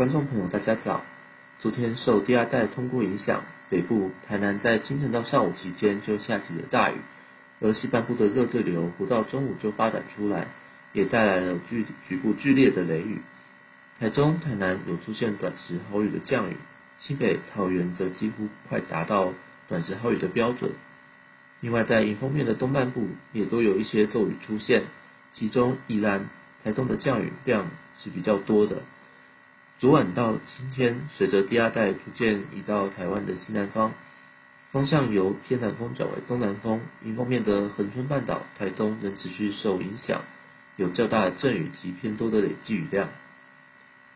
观众朋友，大家早。昨天受第二代通过影响，北部台南在清晨到上午期间就下起了大雨，而西半部的热对流不到中午就发展出来，也带来了局局部剧烈的雷雨。台中、台南有出现短时豪雨的降雨，西北、桃园则几乎快达到短时豪雨的标准。另外，在迎风面的东半部也都有一些骤雨出现，其中宜兰、台东的降雨量是比较多的。昨晚到今天，随着低压带逐渐移到台湾的西南方，方向由偏南风转为东南风，迎风面的恒春半岛、台东仍持续受影响，有较大的阵雨及偏多的累积雨量。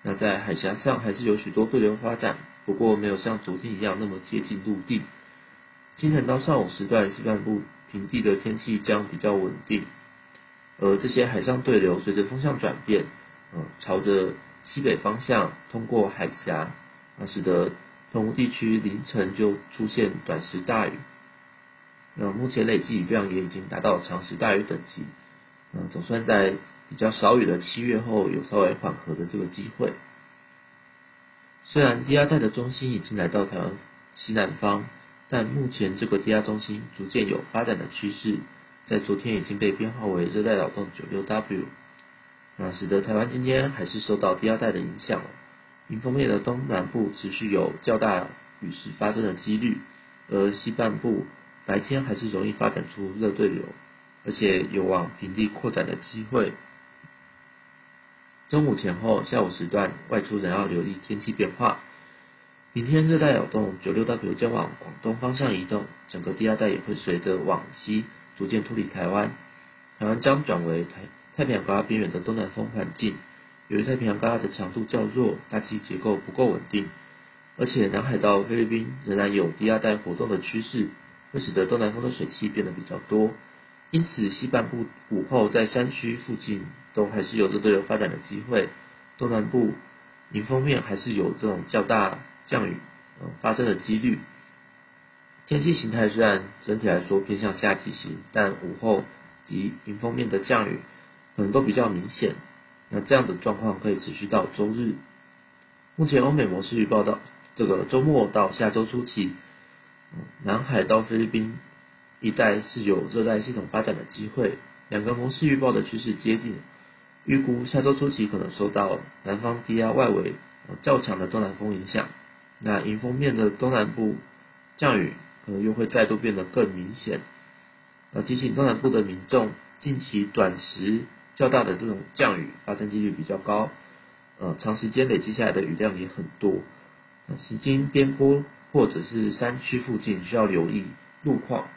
那在海峡上还是有许多对流发展，不过没有像昨天一样那么接近陆地。清晨到上午时段，西半部平地的天气将比较稳定，而这些海上对流随着风向转变，嗯，朝着。西北方向通过海峡，那使得澎湖地区凌晨就出现短时大雨。那目前累计雨量也已经达到长时大雨等级。嗯，总算在比较少雨的七月后有稍微缓和的这个机会。虽然低压带的中心已经来到台湾西南方，但目前这个低压中心逐渐有发展的趋势，在昨天已经被编号为热带扰动九六 W。那使得台湾今天还是受到低压带的影响，迎风面的东南部持续有较大雨势发生的几率，而西半部白天还是容易发展出热对流，而且有往平地扩展的机会。中午前后、下午时段外出仍要留意天气变化。明天热带扰动九六 W 将往广东方向移动，整个低压带也会随着往西逐渐脱离台湾，台湾将转为台。太平洋高压边缘的东南风环境，由于太平洋高压的强度较弱，大气结构不够稳定，而且南海到菲律宾仍然有低压带活动的趋势，会使得东南风的水汽变得比较多。因此，西半部午后在山区附近都还是有热对流发展的机会，东南部迎风面还是有这种较大降雨嗯发生的几率。天气形态虽然整体来说偏向夏季型，但午后及迎风面的降雨。可能都比较明显，那这样的状况可以持续到周日。目前欧美模式预报到这个周末到下周初期，南海到菲律宾一带是有热带系统发展的机会。两个模式预报的趋势接近，预估下周初期可能受到南方低压外围较强的东南风影响，那迎风面的东南部降雨可能又会再度变得更明显。呃，提醒东南部的民众，近期短时。较大的这种降雨发生几率比较高，呃，长时间累积下来的雨量也很多，呃，行经边坡或者是山区附近需要留意路况，